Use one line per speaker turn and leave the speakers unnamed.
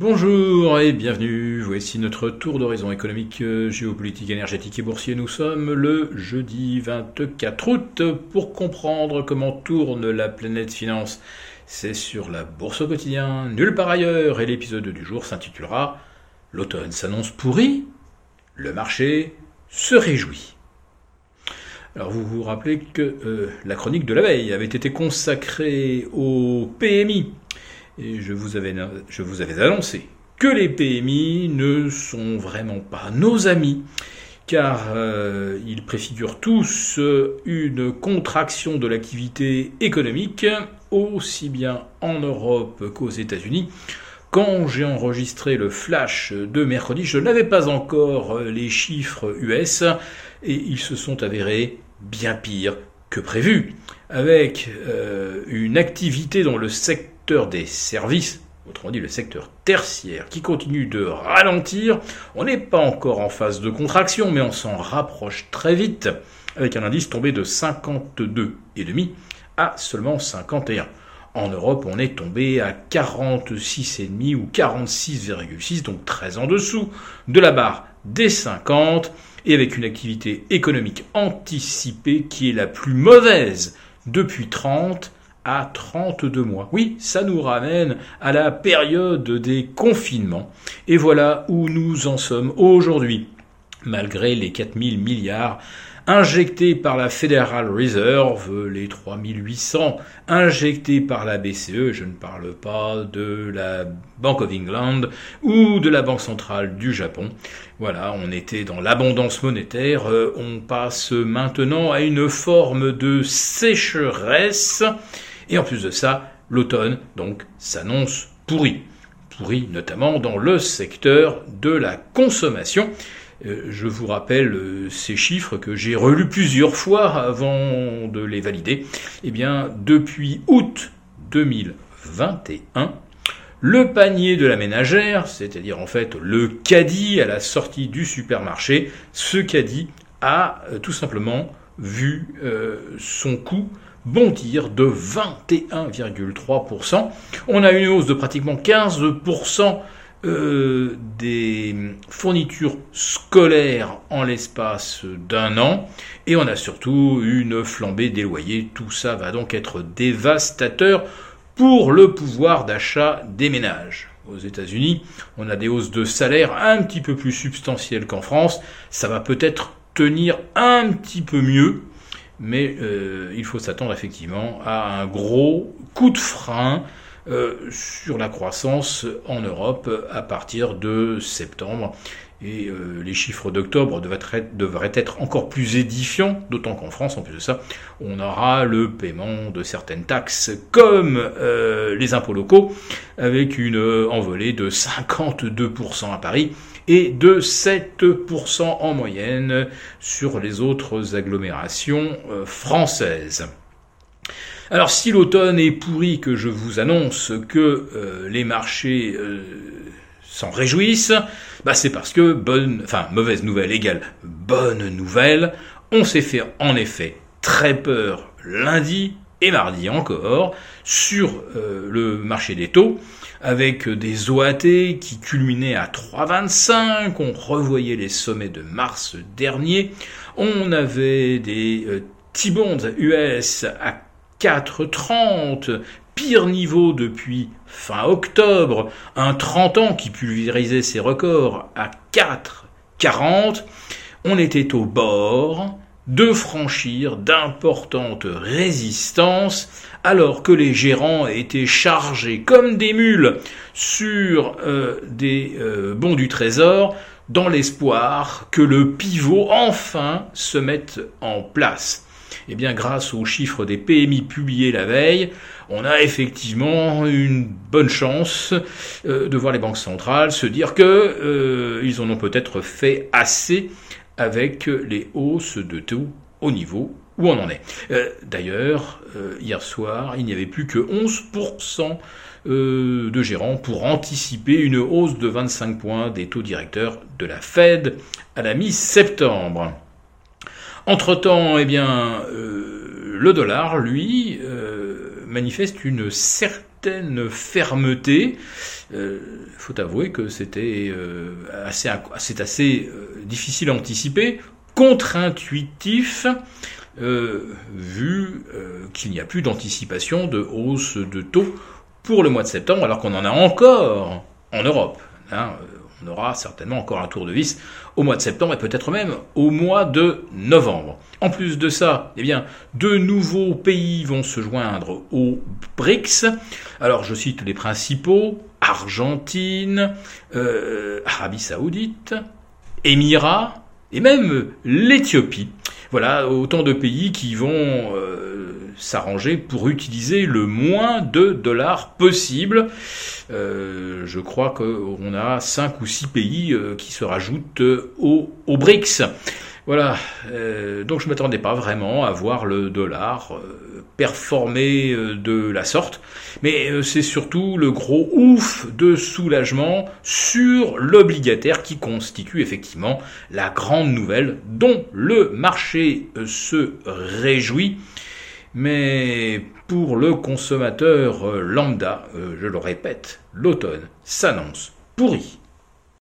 Bonjour et bienvenue, voici notre tour d'horizon économique, géopolitique, énergétique et boursier. Nous sommes le jeudi 24 août pour comprendre comment tourne la planète finance. C'est sur la bourse au quotidien, nulle part ailleurs, et l'épisode du jour s'intitulera L'automne s'annonce pourri, le marché se réjouit. Alors vous vous rappelez que euh, la chronique de la veille avait été consacrée au PMI, et je vous avais, annoncé que les PMI ne sont vraiment pas nos amis, car euh, ils préfigurent tous une contraction de l'activité économique, aussi bien en Europe qu'aux États-Unis. Quand j'ai enregistré le flash de mercredi, je n'avais pas encore les chiffres US et ils se sont avérés bien pires que prévu, avec euh, une activité dans le secteur des services, autrement dit le secteur tertiaire, qui continue de ralentir. On n'est pas encore en phase de contraction, mais on s'en rapproche très vite, avec un indice tombé de 52,5 à seulement 51. En Europe, on est tombé à 46,5 ou 46,6, donc très en dessous de la barre des 50, et avec une activité économique anticipée qui est la plus mauvaise depuis 30 à 32 mois. Oui, ça nous ramène à la période des confinements. Et voilà où nous en sommes aujourd'hui. Malgré les 4000 milliards injectés par la Federal Reserve, les 3800 injectés par la BCE, je ne parle pas de la Bank of England ou de la Banque centrale du Japon. Voilà, on était dans l'abondance monétaire, euh, on passe maintenant à une forme de sécheresse et en plus de ça, l'automne, donc, s'annonce pourri. Pourri notamment dans le secteur de la consommation. Euh, je vous rappelle euh, ces chiffres que j'ai relus plusieurs fois avant de les valider. Eh bien, depuis août 2021, le panier de la ménagère, c'est-à-dire en fait le caddie à la sortie du supermarché, ce caddie a euh, tout simplement vu son coût bondir de 21,3%. On a une hausse de pratiquement 15% euh, des fournitures scolaires en l'espace d'un an. Et on a surtout une flambée des loyers. Tout ça va donc être dévastateur pour le pouvoir d'achat des ménages. Aux États-Unis, on a des hausses de salaire un petit peu plus substantielles qu'en France. Ça va peut-être tenir un petit peu mieux mais euh, il faut s'attendre effectivement à un gros coup de frein sur la croissance en Europe à partir de septembre. Et euh, les chiffres d'octobre devraient, être encore plus édifiants, d'autant qu'en France, en plus de ça, on aura le paiement de certaines taxes comme les impôts locaux, avec une envolée de 52% à Paris et de 7% en moyenne sur les autres agglomérations euh, françaises. Alors si l'automne est pourri, que je vous annonce que euh, les marchés euh, s'en réjouissent, bah c'est parce que bonne, enfin mauvaise nouvelle égale bonne nouvelle. On s'est fait en effet très peur lundi et mardi encore sur le marché des taux avec des OAT qui culminaient à 3,25, on revoyait les sommets de mars dernier, on avait des euh, T-bonds US à 4,30, pire niveau depuis fin octobre, un 30 ans qui pulvérisait ses records à 4,40, on était au bord de franchir d'importantes résistances alors que les gérants étaient chargés comme des mules sur euh, des euh, bons du trésor dans l'espoir que le pivot enfin se mette en place. Eh bien, grâce aux chiffres des PMI publiés la veille, on a effectivement une bonne chance euh, de voir les banques centrales se dire que ils en ont peut-être fait assez avec les hausses de taux au niveau où on en est. Euh, d'ailleurs, euh, hier soir, il n'y avait plus que 11% euh, de gérants pour anticiper une hausse de 25 points des taux directeurs de la Fed à la mi-septembre. Entre-temps, eh bien, le dollar, lui, manifeste une certaine fermeté. Il faut avouer que c'était assez, c'est assez difficile à anticiper, contre-intuitif. vu qu'il n'y a plus d'anticipation de hausse de taux pour le mois de septembre, alors qu'on en a encore en Europe. Hein, on aura certainement encore un tour de vis au mois de septembre et peut-être même au mois de novembre. En plus de ça, eh bien, nouveaux pays vont se joindre aux BRICS. Alors, je cite les principaux Argentine, euh, Arabie Saoudite, Émirats et même l'Éthiopie. Voilà autant de pays qui vont euh, s'arranger pour utiliser le moins de dollars possible. Euh, je crois qu'on a 5 ou 6 pays euh, qui se rajoutent aux, BRICS. Voilà, donc je ne m'attendais pas vraiment à voir le dollar performer de la sorte, mais c'est surtout le gros ouf de soulagement sur l'obligataire qui constitue effectivement la grande nouvelle dont le marché se réjouit. Mais pour le consommateur lambda, euh, je le répète, l'automne s'annonce pourri.